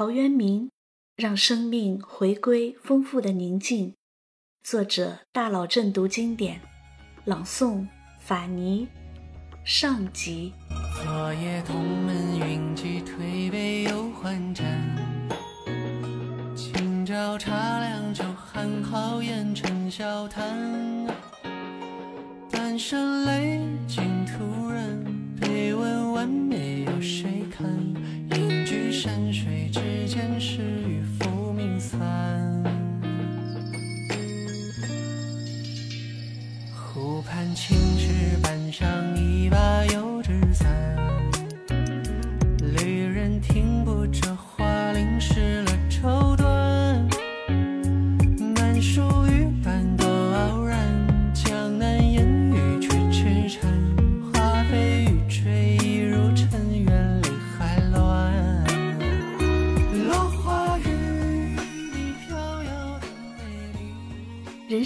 陶渊明让生命回归丰富的宁静。作者大佬正读经典，朗诵法尼上集。昨夜同门云集，推杯又换盏。今朝茶凉酒寒，好言沉笑谈。半生泪尽，突然悲问晚梅有谁看？山水之间，是与浮名散。湖畔青石板上，一把油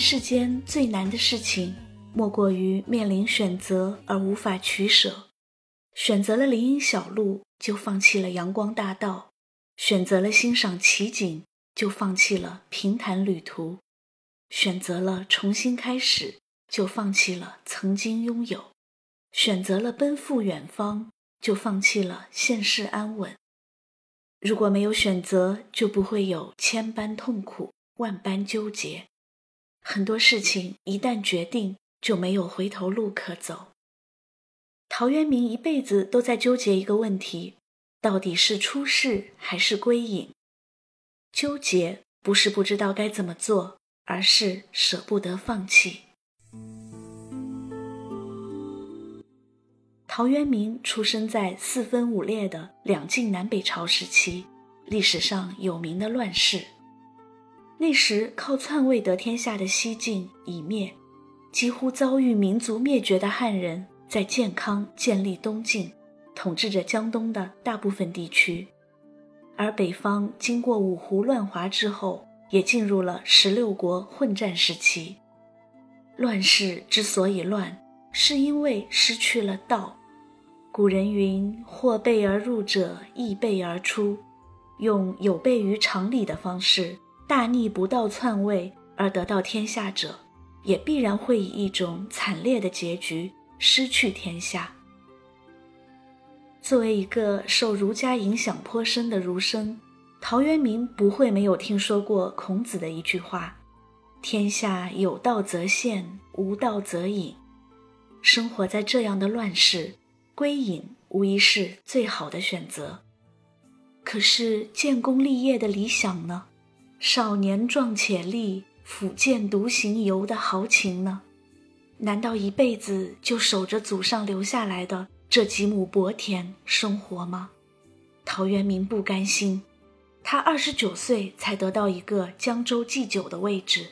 世间最难的事情，莫过于面临选择而无法取舍。选择了林荫小路，就放弃了阳光大道；选择了欣赏奇景，就放弃了平坦旅途；选择了重新开始，就放弃了曾经拥有；选择了奔赴远方，就放弃了现世安稳。如果没有选择，就不会有千般痛苦、万般纠结。很多事情一旦决定，就没有回头路可走。陶渊明一辈子都在纠结一个问题：到底是出世还是归隐？纠结不是不知道该怎么做，而是舍不得放弃。陶渊明出生在四分五裂的两晋南北朝时期，历史上有名的乱世。那时靠篡位得天下的西晋已灭，几乎遭遇民族灭绝的汉人在建康建立东晋，统治着江东的大部分地区。而北方经过五胡乱华之后，也进入了十六国混战时期。乱世之所以乱，是因为失去了道。古人云：“或备而入者，亦备而出。”用有悖于常理的方式。大逆不道篡位而得到天下者，也必然会以一种惨烈的结局失去天下。作为一个受儒家影响颇深的儒生，陶渊明不会没有听说过孔子的一句话：“天下有道则现，无道则隐。”生活在这样的乱世，归隐无疑是最好的选择。可是建功立业的理想呢？少年壮且力，抚剑独行游的豪情呢？难道一辈子就守着祖上留下来的这几亩薄田生活吗？陶渊明不甘心，他二十九岁才得到一个江州祭酒的位置，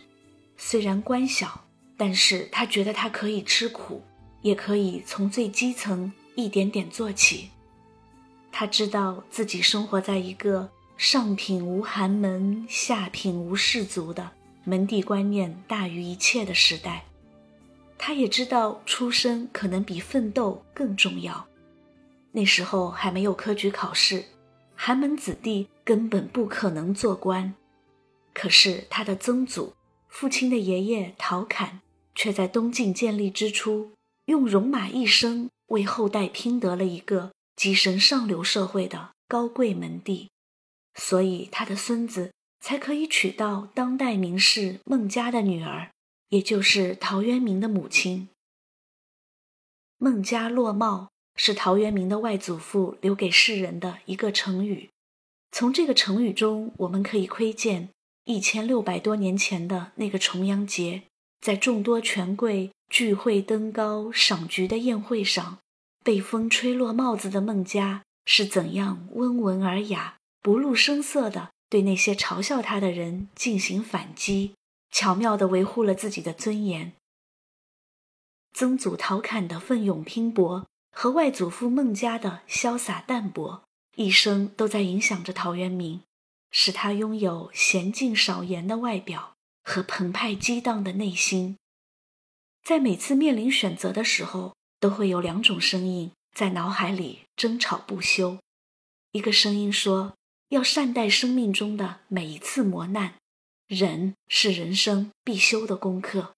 虽然官小，但是他觉得他可以吃苦，也可以从最基层一点点做起。他知道自己生活在一个。上品无寒门，下品无士族的门第观念大于一切的时代，他也知道出身可能比奋斗更重要。那时候还没有科举考试，寒门子弟根本不可能做官。可是他的曾祖，父亲的爷爷陶侃，却在东晋建立之初，用戎马一生为后代拼得了一个跻身上流社会的高贵门第。所以，他的孙子才可以娶到当代名士孟家的女儿，也就是陶渊明的母亲。孟家落帽是陶渊明的外祖父留给世人的一个成语。从这个成语中，我们可以窥见一千六百多年前的那个重阳节，在众多权贵聚会登高赏菊的宴会上，被风吹落帽子的孟家是怎样温文尔雅。不露声色地对那些嘲笑他的人进行反击，巧妙地维护了自己的尊严。曾祖陶侃的奋勇拼搏和外祖父孟家的潇洒淡泊，一生都在影响着陶渊明，使他拥有娴静少言的外表和澎湃激荡的内心。在每次面临选择的时候，都会有两种声音在脑海里争吵不休。一个声音说。要善待生命中的每一次磨难，忍是人生必修的功课。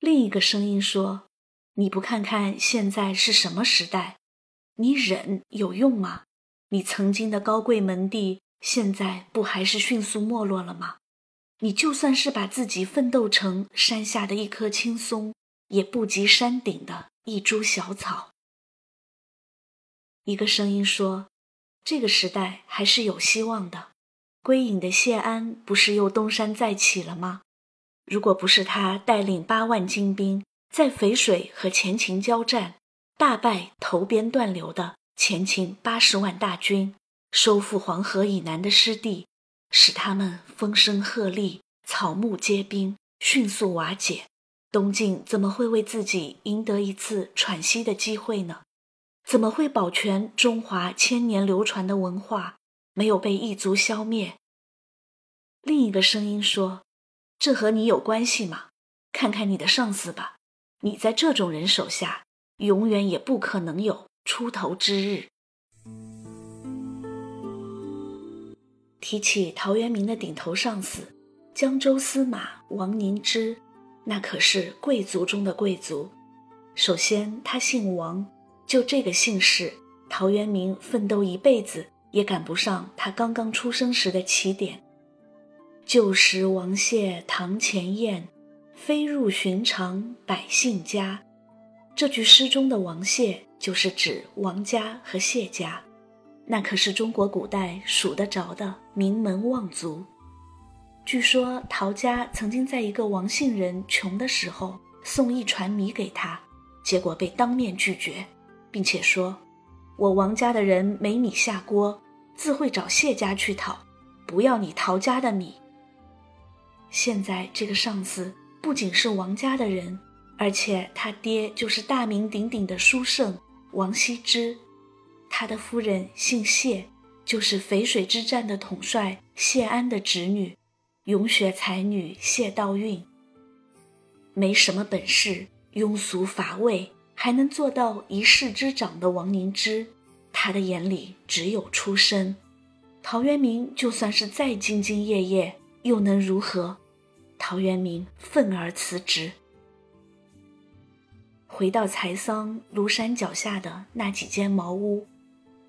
另一个声音说：“你不看看现在是什么时代？你忍有用吗？你曾经的高贵门第，现在不还是迅速没落了吗？你就算是把自己奋斗成山下的一棵青松，也不及山顶的一株小草。”一个声音说。这个时代还是有希望的。归隐的谢安不是又东山再起了吗？如果不是他带领八万精兵在淝水和前秦交战，大败头边断流的前秦八十万大军，收复黄河以南的失地，使他们风声鹤唳、草木皆兵，迅速瓦解，东晋怎么会为自己赢得一次喘息的机会呢？怎么会保全中华千年流传的文化没有被异族消灭？另一个声音说：“这和你有关系吗？看看你的上司吧，你在这种人手下，永远也不可能有出头之日。”提起陶渊明的顶头上司，江州司马王凝之，那可是贵族中的贵族。首先，他姓王。就这个姓氏，陶渊明奋斗一辈子也赶不上他刚刚出生时的起点。旧时王谢堂前燕，飞入寻常百姓家。这句诗中的王谢就是指王家和谢家，那可是中国古代数得着的名门望族。据说陶家曾经在一个王姓人穷的时候送一船米给他，结果被当面拒绝。并且说：“我王家的人没米下锅，自会找谢家去讨，不要你陶家的米。”现在这个上司不仅是王家的人，而且他爹就是大名鼎鼎的书圣王羲之，他的夫人姓谢，就是淝水之战的统帅谢安的侄女，咏雪才女谢道韫。没什么本事，庸俗乏味。还能做到一市之长的王凝之，他的眼里只有出身。陶渊明就算是再兢兢业业，又能如何？陶渊明愤而辞职，回到柴桑庐山脚下的那几间茅屋，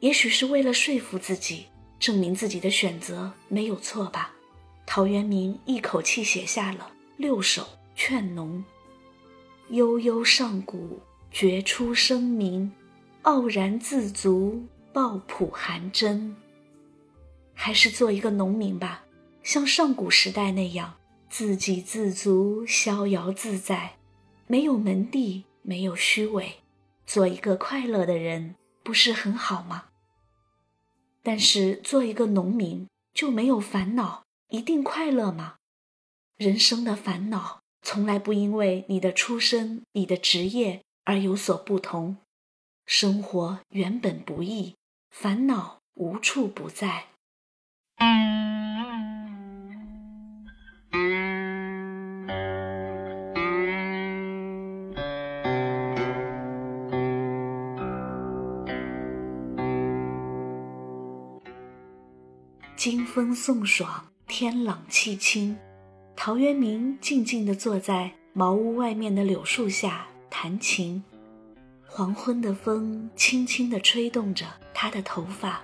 也许是为了说服自己，证明自己的选择没有错吧。陶渊明一口气写下了六首《劝农》，悠悠上古。觉出声鸣，傲然自足，抱朴含真。还是做一个农民吧，像上古时代那样，自给自足，逍遥自在，没有门第，没有虚伪，做一个快乐的人，不是很好吗？但是做一个农民就没有烦恼，一定快乐吗？人生的烦恼从来不因为你的出身、你的职业。而有所不同，生活原本不易，烦恼无处不在。金风送爽，天朗气清，陶渊明静静地坐在茅屋外面的柳树下。弹琴，黄昏的风轻轻地吹动着他的头发，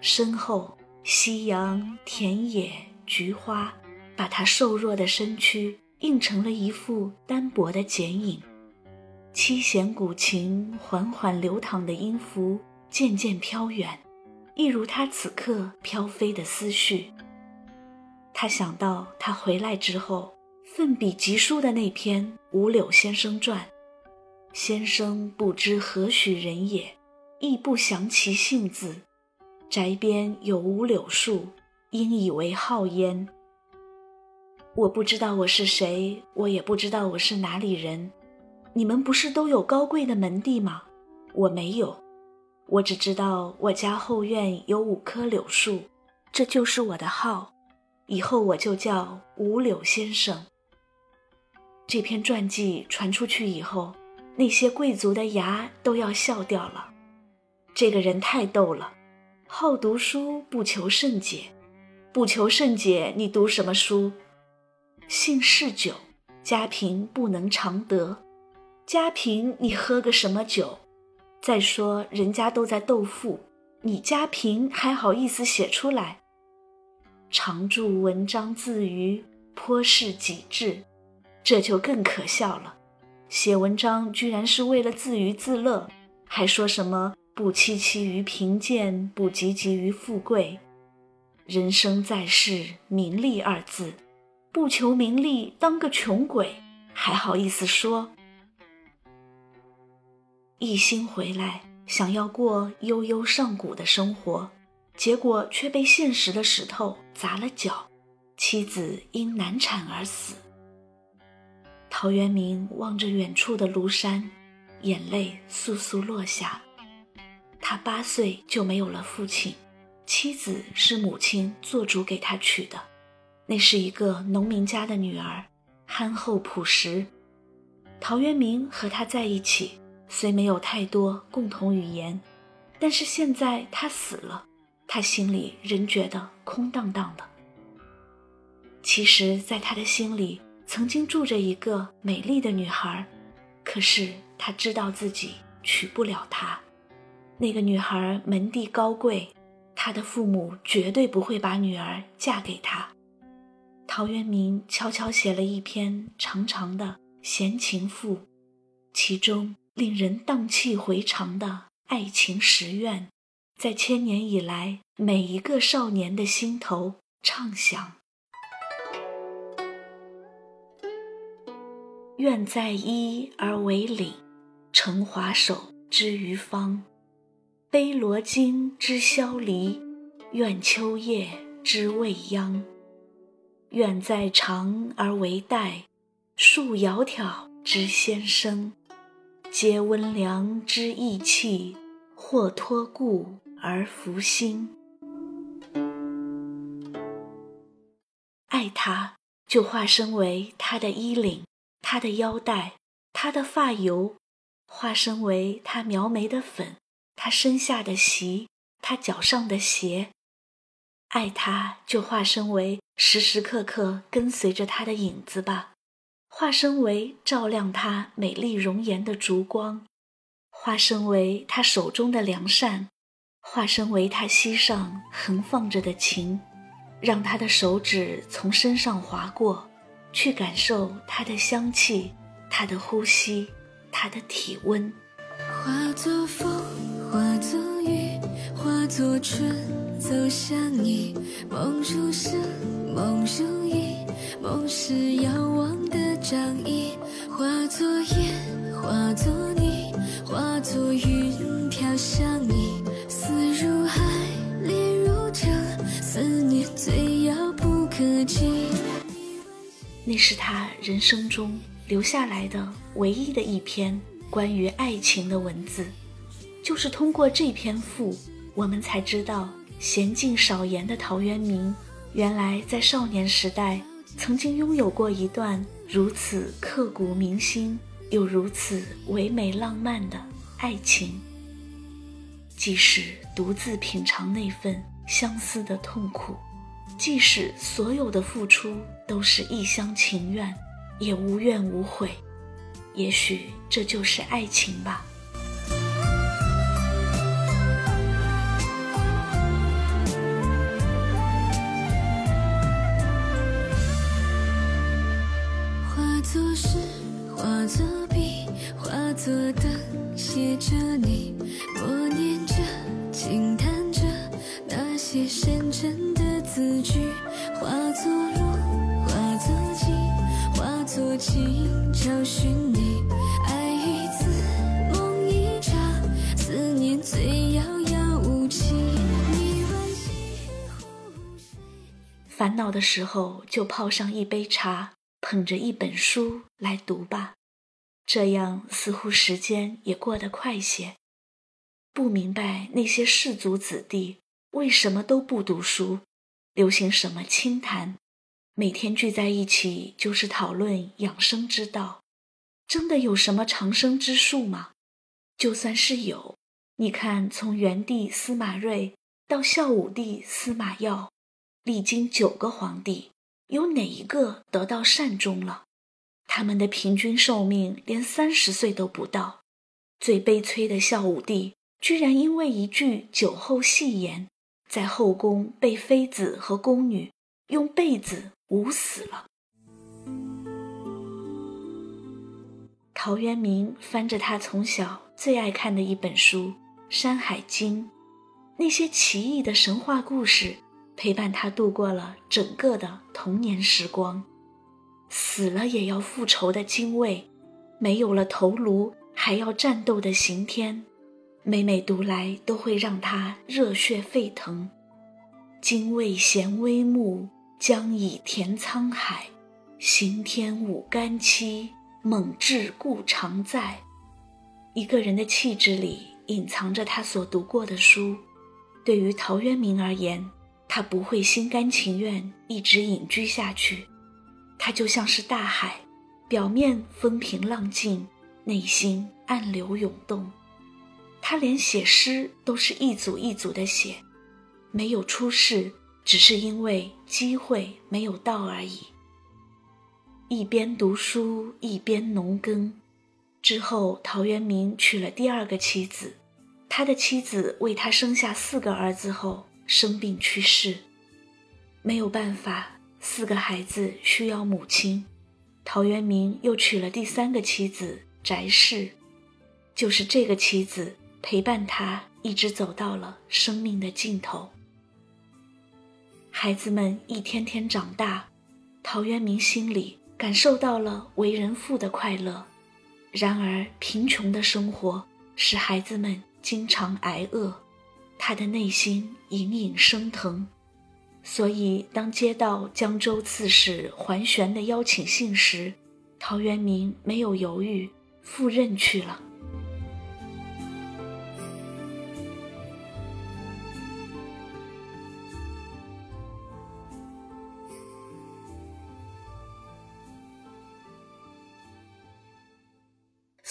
身后夕阳、田野、菊花，把他瘦弱的身躯映成了一副单薄的剪影。七弦古琴缓缓流淌的音符渐渐飘远，一如他此刻飘飞的思绪。他想到他回来之后奋笔疾书的那篇《五柳先生传》。先生不知何许人也，亦不详其姓字。宅边有五柳树，因以为号焉。我不知道我是谁，我也不知道我是哪里人。你们不是都有高贵的门第吗？我没有，我只知道我家后院有五棵柳树，这就是我的号。以后我就叫五柳先生。这篇传记传出去以后。那些贵族的牙都要笑掉了。这个人太逗了，好读书不求甚解，不求甚解，你读什么书？姓氏酒，家贫不能常得，家贫你喝个什么酒？再说人家都在斗富，你家贫还好意思写出来？常著文章自娱，颇是己志，这就更可笑了。写文章居然是为了自娱自乐，还说什么不戚戚于贫贱，不汲汲于富贵。人生在世，名利二字，不求名利，当个穷鬼，还好意思说？一心回来，想要过悠悠上古的生活。结果却被现实的石头砸了脚，妻子因难产而死。陶渊明望着远处的庐山，眼泪簌簌落下。他八岁就没有了父亲，妻子是母亲做主给他娶的，那是一个农民家的女儿，憨厚朴实。陶渊明和她在一起，虽没有太多共同语言，但是现在他死了。他心里仍觉得空荡荡的。其实，在他的心里曾经住着一个美丽的女孩，可是他知道自己娶不了她。那个女孩门第高贵，他的父母绝对不会把女儿嫁给他。陶渊明悄悄写了一篇长长的闲情赋，其中令人荡气回肠的爱情实愿。在千年以来，每一个少年的心头畅想。愿在衣而为领，成华首之于方；悲罗巾之萧离，愿秋夜之未央。愿在长而为带，束窈窕之先声；皆温良之意气，或托故。而福星，爱他就化身为他的衣领，他的腰带，他的发油，化身为他描眉的粉，他身下的席，他脚上的鞋。爱他就化身为时时刻刻跟随着他的影子吧，化身为照亮他美丽容颜的烛光，化身为他手中的良善。化身为他膝上横放着的琴，让他的手指从身上划过，去感受它的香气，它的呼吸，它的体温。化作风，化作雨，化作春，走向你。梦如诗，梦如影，梦是遥望的掌印。化作烟，化作泥，化作云，飘向你。那是他人生中留下来的唯一的一篇关于爱情的文字，就是通过这篇赋，我们才知道娴静少言的陶渊明，原来在少年时代曾经拥有过一段如此刻骨铭心又如此唯美浪漫的爱情。即使独自品尝那份相思的痛苦，即使所有的付出都是一厢情愿，也无怨无悔。也许这就是爱情吧。化作诗，化作笔，化作灯，写着你。默念着，轻叹着，那些深沉的字句，化作情，找寻你。爱一次，梦一场，思念最遥遥无期。烦恼的时候，就泡上一杯茶，捧着一本书来读吧，这样似乎时间也过得快些。不明白那些士族子弟。为什么都不读书？流行什么清谈？每天聚在一起就是讨论养生之道。真的有什么长生之术吗？就算是有，你看从元帝司马睿到孝武帝司马曜，历经九个皇帝，有哪一个得到善终了？他们的平均寿命连三十岁都不到。最悲催的孝武帝，居然因为一句酒后戏言，在后宫被妃子和宫女用被子捂死了。陶渊明翻着他从小最爱看的一本书《山海经》，那些奇异的神话故事陪伴他度过了整个的童年时光。死了也要复仇的精卫，没有了头颅还要战斗的刑天，每每读来都会让他热血沸腾。精卫衔微木，将以填沧海；刑天舞干戚，猛志故常在。一个人的气质里隐藏着他所读过的书。对于陶渊明而言，他不会心甘情愿一直隐居下去。他就像是大海，表面风平浪静，内心暗流涌动。他连写诗都是一组一组的写，没有出世，只是因为机会没有到而已。一边读书一边农耕，之后陶渊明娶了第二个妻子，他的妻子为他生下四个儿子后生病去世，没有办法。四个孩子需要母亲，陶渊明又娶了第三个妻子翟氏，就是这个妻子陪伴他一直走到了生命的尽头。孩子们一天天长大，陶渊明心里感受到了为人父的快乐。然而，贫穷的生活使孩子们经常挨饿，他的内心隐隐生疼。所以，当接到江州刺史桓玄的邀请信时，陶渊明没有犹豫，赴任去了。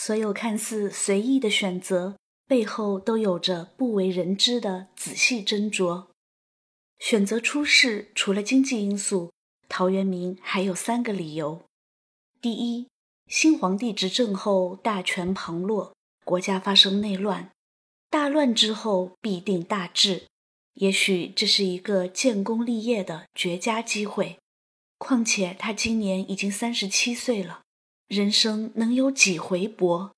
所有看似随意的选择，背后都有着不为人知的仔细斟酌。选择出世，除了经济因素，陶渊明还有三个理由：第一，新皇帝执政后大权旁落，国家发生内乱，大乱之后必定大治，也许这是一个建功立业的绝佳机会。况且他今年已经三十七岁了，人生能有几回搏？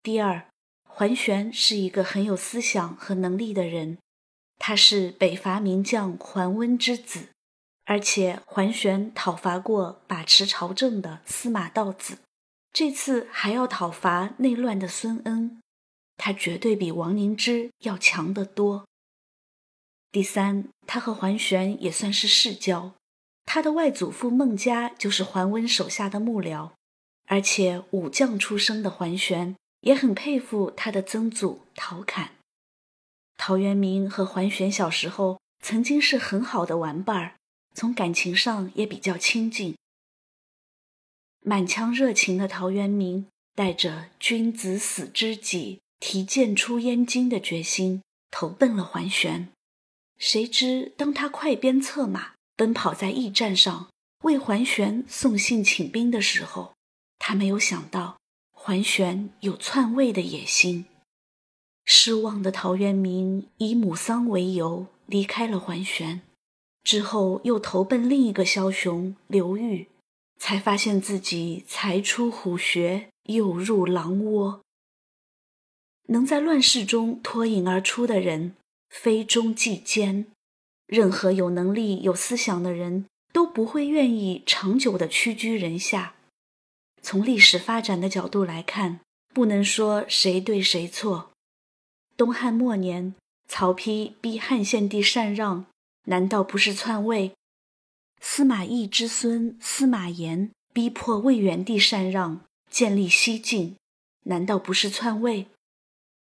第二，桓玄是一个很有思想和能力的人。他是北伐名将桓温之子，而且桓玄讨伐过把持朝政的司马道子，这次还要讨伐内乱的孙恩，他绝对比王凝之要强得多。第三，他和桓玄也算是世交，他的外祖父孟嘉就是桓温手下的幕僚，而且武将出身的桓玄也很佩服他的曾祖陶侃。陶渊明和桓玄小时候曾经是很好的玩伴儿，从感情上也比较亲近。满腔热情的陶渊明带着“君子死知己，提剑出燕京”的决心，投奔了桓玄。谁知当他快鞭策马，奔跑在驿站上为桓玄送信请兵的时候，他没有想到桓玄有篡位的野心。失望的陶渊明以母丧为由离开了桓玄，之后又投奔另一个枭雄刘裕，才发现自己才出虎穴又入狼窝。能在乱世中脱颖而出的人，非忠即奸。任何有能力、有思想的人都不会愿意长久的屈居人下。从历史发展的角度来看，不能说谁对谁错。东汉末年，曹丕逼汉献帝禅让，难道不是篡位？司马懿之孙司马炎逼迫魏元帝禅让，建立西晋，难道不是篡位？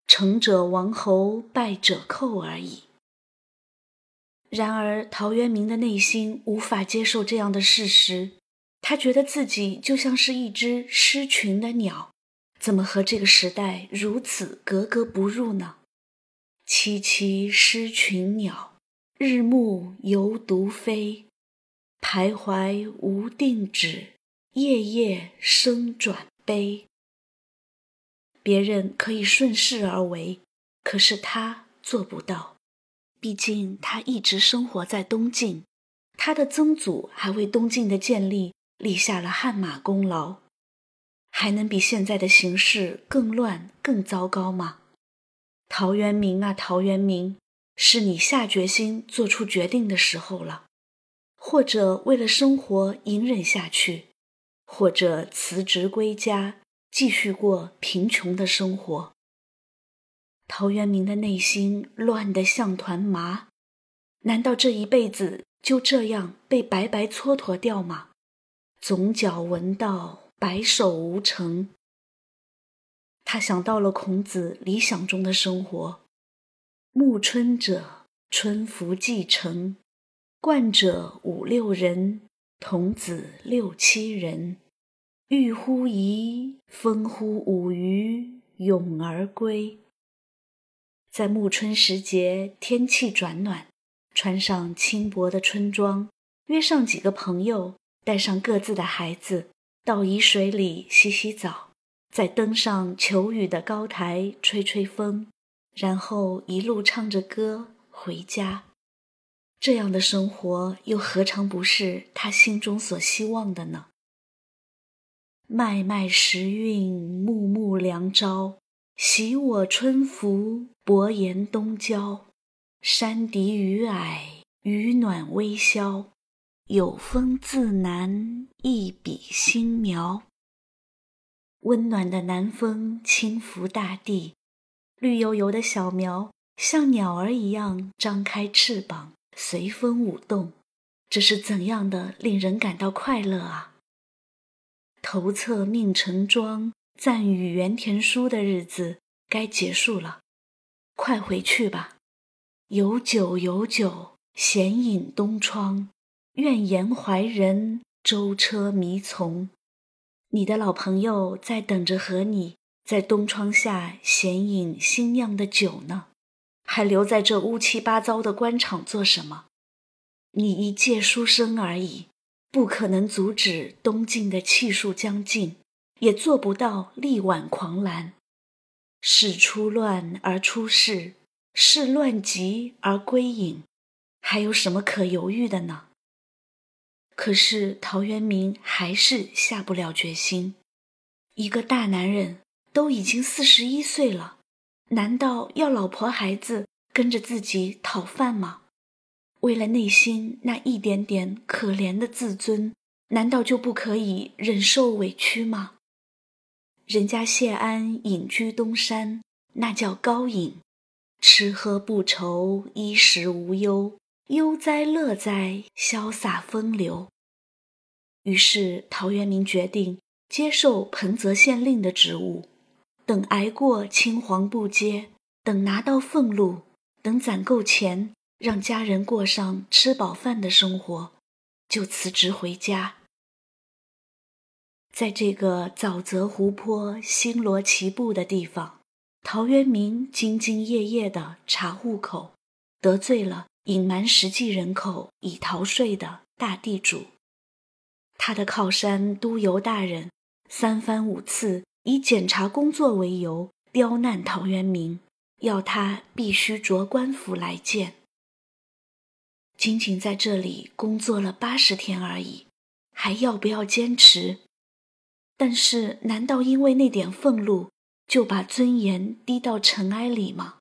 成者王侯，败者寇而已。然而，陶渊明的内心无法接受这样的事实，他觉得自己就像是一只失群的鸟，怎么和这个时代如此格格不入呢？萋萋失群鸟，日暮犹独飞。徘徊无定止，夜夜声转悲。别人可以顺势而为，可是他做不到。毕竟他一直生活在东晋，他的曾祖还为东晋的建立立下了汗马功劳，还能比现在的形势更乱、更糟糕吗？陶渊明啊，陶渊明，是你下决心做出决定的时候了。或者为了生活隐忍下去，或者辞职归家，继续过贫穷的生活。陶渊明的内心乱得像团麻，难道这一辈子就这样被白白蹉跎掉吗？总角闻道，白首无成。他想到了孔子理想中的生活：暮春者，春服既成。冠者五六人，童子六七人。欲乎沂，风乎舞雩，咏而归。在暮春时节，天气转暖，穿上轻薄的春装，约上几个朋友，带上各自的孩子，到沂水里洗洗澡，再登上求雨的高台吹吹风，然后一路唱着歌回家。这样的生活又何尝不是他心中所希望的呢？脉脉时运，暮暮凉朝。喜我春服，薄言东郊。山笛雨霭，雨暖微萧。有风自南，一笔新描。温暖的南风轻拂大地，绿油油的小苗像鸟儿一样张开翅膀。随风舞动，这是怎样的令人感到快乐啊！头侧命成妆，赞与原田书的日子该结束了，快回去吧。有酒有酒，闲饮东窗，愿言怀人，舟车迷从。你的老朋友在等着和你在东窗下闲饮新酿的酒呢。还留在这乌七八糟的官场做什么？你一介书生而已，不可能阻止东晋的气数将尽，也做不到力挽狂澜。事出乱而出世，事乱极而归隐，还有什么可犹豫的呢？可是陶渊明还是下不了决心。一个大男人都已经四十一岁了。难道要老婆孩子跟着自己讨饭吗？为了内心那一点点可怜的自尊，难道就不可以忍受委屈吗？人家谢安隐居东山，那叫高隐，吃喝不愁，衣食无忧，悠哉乐哉，潇洒风流。于是陶渊明决定接受彭泽县令的职务。等挨过青黄不接，等拿到俸禄，等攒够钱，让家人过上吃饱饭的生活，就辞职回家。在这个沼泽湖泊、星罗棋布的地方，陶渊明兢兢业业地查户口，得罪了隐瞒实际人口以逃税的大地主。他的靠山督邮大人三番五次。以检查工作为由，刁难陶渊明，要他必须着官服来见。仅仅在这里工作了八十天而已，还要不要坚持？但是，难道因为那点俸禄，就把尊严低到尘埃里吗？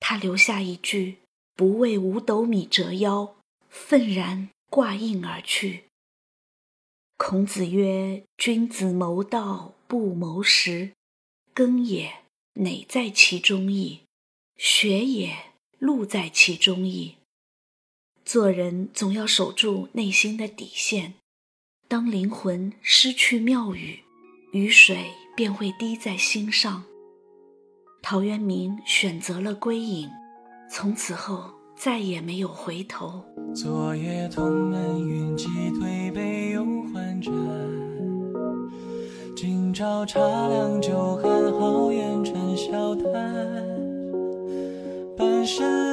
他留下一句“不为五斗米折腰”，愤然挂印而去。孔子曰：“君子谋道。”不谋食，耕也，馁在其中矣；学也，禄在其中矣。做人总要守住内心的底线。当灵魂失去妙语，雨水便会滴在心上。陶渊明选择了归隐，从此后再也没有回头。昨夜同门云集，推杯又换盏。今朝茶凉酒寒，好言成笑谈。半生